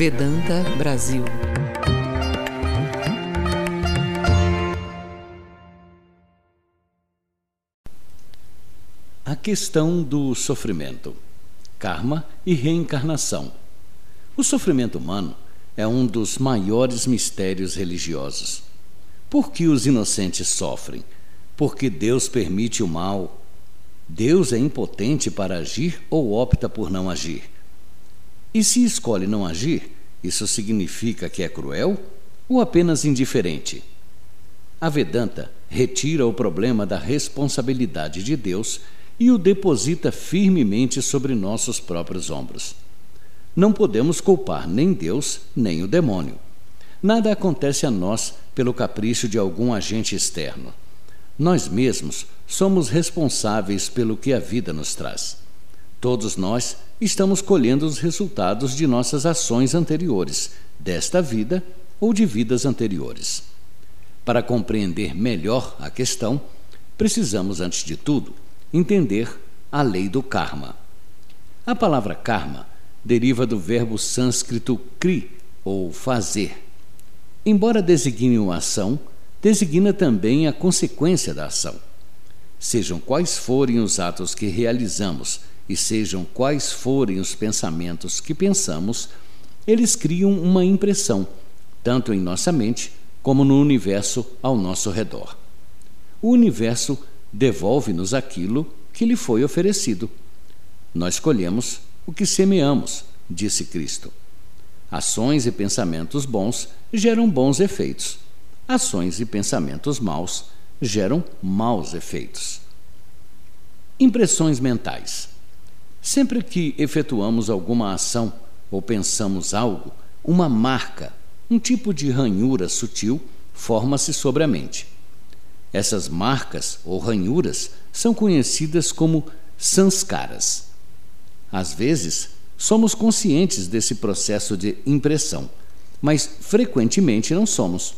Vedanta Brasil. A questão do sofrimento, karma e reencarnação. O sofrimento humano é um dos maiores mistérios religiosos. Por que os inocentes sofrem? Porque Deus permite o mal. Deus é impotente para agir ou opta por não agir? E se escolhe não agir, isso significa que é cruel ou apenas indiferente? A Vedanta retira o problema da responsabilidade de Deus e o deposita firmemente sobre nossos próprios ombros. Não podemos culpar nem Deus nem o demônio. Nada acontece a nós pelo capricho de algum agente externo. Nós mesmos somos responsáveis pelo que a vida nos traz. Todos nós estamos colhendo os resultados de nossas ações anteriores, desta vida ou de vidas anteriores. Para compreender melhor a questão, precisamos, antes de tudo, entender a lei do karma. A palavra karma deriva do verbo sânscrito kri, ou fazer. Embora designe uma ação, designa também a consequência da ação. Sejam quais forem os atos que realizamos e sejam quais forem os pensamentos que pensamos, eles criam uma impressão, tanto em nossa mente como no universo ao nosso redor. O universo devolve-nos aquilo que lhe foi oferecido. Nós colhemos o que semeamos, disse Cristo. Ações e pensamentos bons geram bons efeitos. Ações e pensamentos maus geram maus efeitos. Impressões mentais. Sempre que efetuamos alguma ação ou pensamos algo, uma marca, um tipo de ranhura sutil, forma-se sobre a mente. Essas marcas ou ranhuras são conhecidas como sanskaras. Às vezes, somos conscientes desse processo de impressão, mas frequentemente não somos.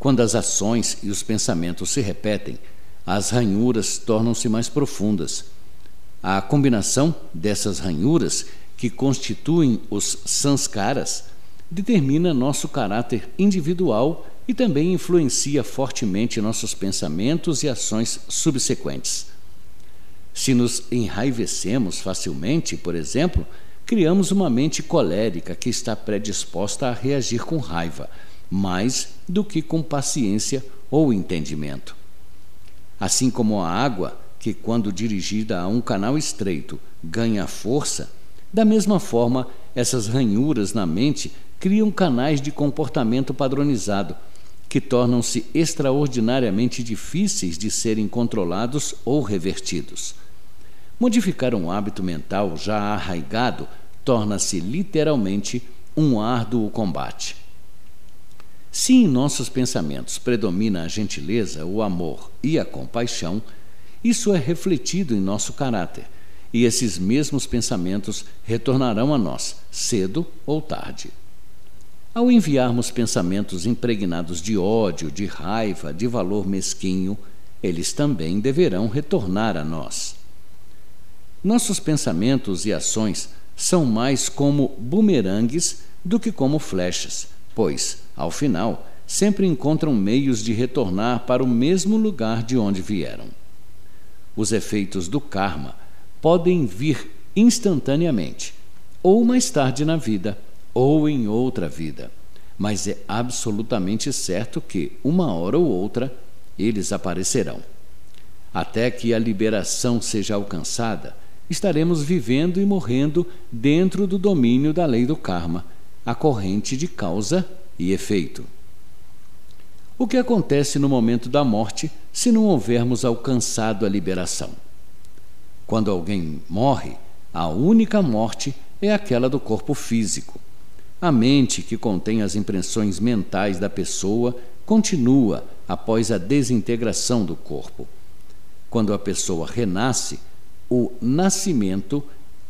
Quando as ações e os pensamentos se repetem, as ranhuras tornam-se mais profundas a combinação dessas ranhuras, que constituem os sanskaras, determina nosso caráter individual e também influencia fortemente nossos pensamentos e ações subsequentes. Se nos enraivecemos facilmente, por exemplo, criamos uma mente colérica que está predisposta a reagir com raiva, mais do que com paciência ou entendimento. Assim como a água que, quando dirigida a um canal estreito, ganha força, da mesma forma, essas ranhuras na mente criam canais de comportamento padronizado, que tornam-se extraordinariamente difíceis de serem controlados ou revertidos. Modificar um hábito mental já arraigado torna-se literalmente um árduo combate. Se em nossos pensamentos predomina a gentileza, o amor e a compaixão, isso é refletido em nosso caráter, e esses mesmos pensamentos retornarão a nós, cedo ou tarde. Ao enviarmos pensamentos impregnados de ódio, de raiva, de valor mesquinho, eles também deverão retornar a nós. Nossos pensamentos e ações são mais como bumerangues do que como flechas, pois, ao final, sempre encontram meios de retornar para o mesmo lugar de onde vieram. Os efeitos do karma podem vir instantaneamente, ou mais tarde na vida, ou em outra vida. Mas é absolutamente certo que, uma hora ou outra, eles aparecerão. Até que a liberação seja alcançada, estaremos vivendo e morrendo dentro do domínio da lei do karma, a corrente de causa e efeito. O que acontece no momento da morte se não houvermos alcançado a liberação? Quando alguém morre, a única morte é aquela do corpo físico. A mente, que contém as impressões mentais da pessoa, continua após a desintegração do corpo. Quando a pessoa renasce, o nascimento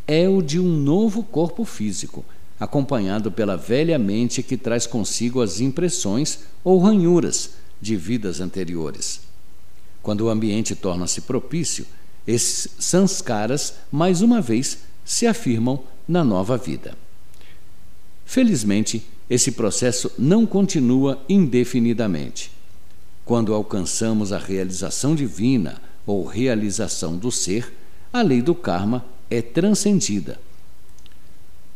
é o de um novo corpo físico acompanhado pela velha mente que traz consigo as impressões ou ranhuras de vidas anteriores. Quando o ambiente torna-se propício, esses sanskaras, mais uma vez, se afirmam na nova vida. Felizmente, esse processo não continua indefinidamente. Quando alcançamos a realização divina ou realização do ser, a lei do karma é transcendida.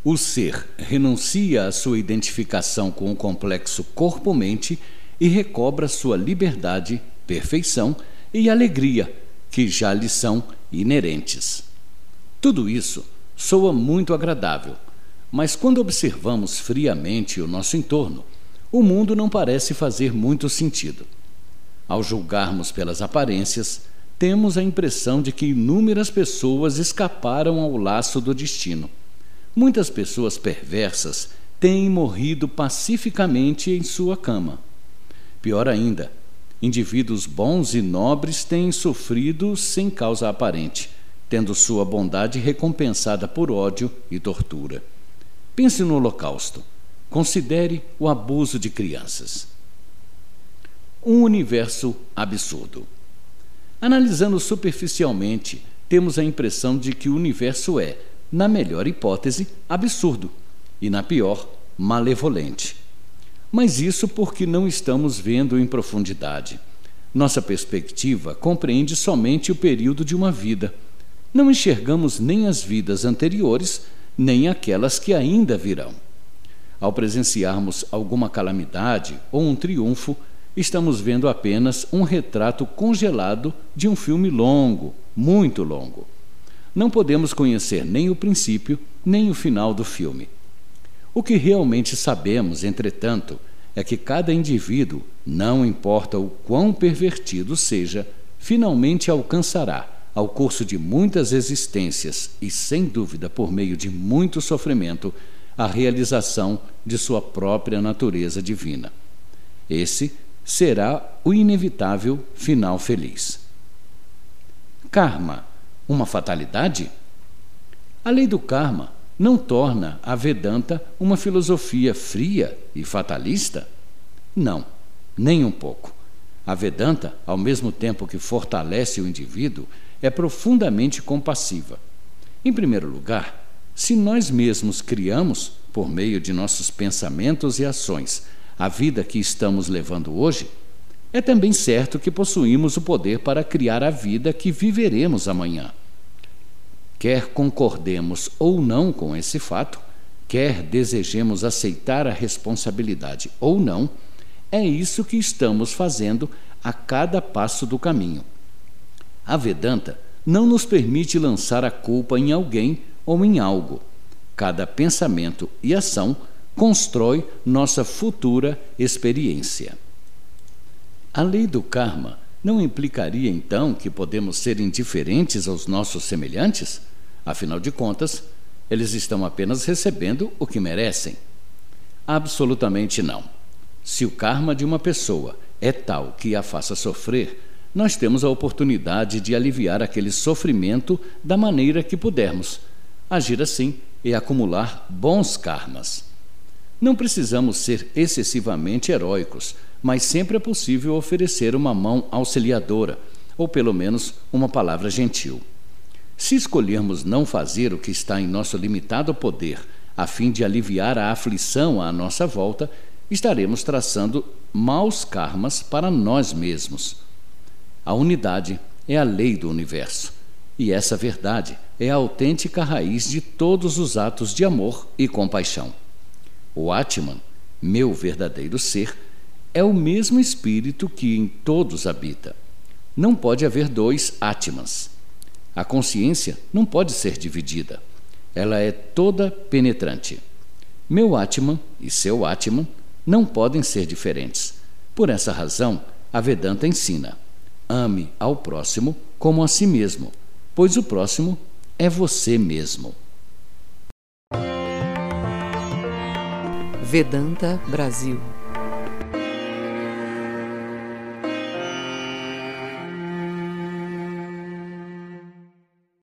O ser renuncia à sua identificação com o complexo corpo-mente e recobra sua liberdade, perfeição e alegria, que já lhe são inerentes. Tudo isso soa muito agradável, mas quando observamos friamente o nosso entorno, o mundo não parece fazer muito sentido. Ao julgarmos pelas aparências, temos a impressão de que inúmeras pessoas escaparam ao laço do destino. Muitas pessoas perversas têm morrido pacificamente em sua cama. Pior ainda, indivíduos bons e nobres têm sofrido sem causa aparente, tendo sua bondade recompensada por ódio e tortura. Pense no Holocausto. Considere o abuso de crianças. Um universo absurdo. Analisando superficialmente, temos a impressão de que o universo é, na melhor hipótese, absurdo e, na pior, malevolente. Mas isso porque não estamos vendo em profundidade. Nossa perspectiva compreende somente o período de uma vida. Não enxergamos nem as vidas anteriores, nem aquelas que ainda virão. Ao presenciarmos alguma calamidade ou um triunfo, estamos vendo apenas um retrato congelado de um filme longo, muito longo. Não podemos conhecer nem o princípio nem o final do filme. O que realmente sabemos, entretanto, é que cada indivíduo, não importa o quão pervertido seja, finalmente alcançará, ao curso de muitas existências e, sem dúvida, por meio de muito sofrimento, a realização de sua própria natureza divina. Esse será o inevitável final feliz. Karma, uma fatalidade? A lei do karma não torna a Vedanta uma filosofia fria e fatalista? Não, nem um pouco. A Vedanta, ao mesmo tempo que fortalece o indivíduo, é profundamente compassiva. Em primeiro lugar, se nós mesmos criamos, por meio de nossos pensamentos e ações, a vida que estamos levando hoje, é também certo que possuímos o poder para criar a vida que viveremos amanhã. Quer concordemos ou não com esse fato, quer desejemos aceitar a responsabilidade ou não, é isso que estamos fazendo a cada passo do caminho. A Vedanta não nos permite lançar a culpa em alguém ou em algo. Cada pensamento e ação constrói nossa futura experiência. A lei do karma não implicaria então que podemos ser indiferentes aos nossos semelhantes? Afinal de contas, eles estão apenas recebendo o que merecem. Absolutamente não. Se o karma de uma pessoa é tal que a faça sofrer, nós temos a oportunidade de aliviar aquele sofrimento da maneira que pudermos. Agir assim e acumular bons karmas. Não precisamos ser excessivamente heróicos, mas sempre é possível oferecer uma mão auxiliadora, ou pelo menos uma palavra gentil. Se escolhermos não fazer o que está em nosso limitado poder, a fim de aliviar a aflição à nossa volta, estaremos traçando maus karmas para nós mesmos. A unidade é a lei do universo, e essa verdade é a autêntica raiz de todos os atos de amor e compaixão. O Atman, meu verdadeiro ser, é o mesmo espírito que em todos habita. Não pode haver dois Atmans. A consciência não pode ser dividida. Ela é toda penetrante. Meu Atman e seu Atman não podem ser diferentes. Por essa razão, a Vedanta ensina: ame ao próximo como a si mesmo, pois o próximo é você mesmo. Vedanta Brasil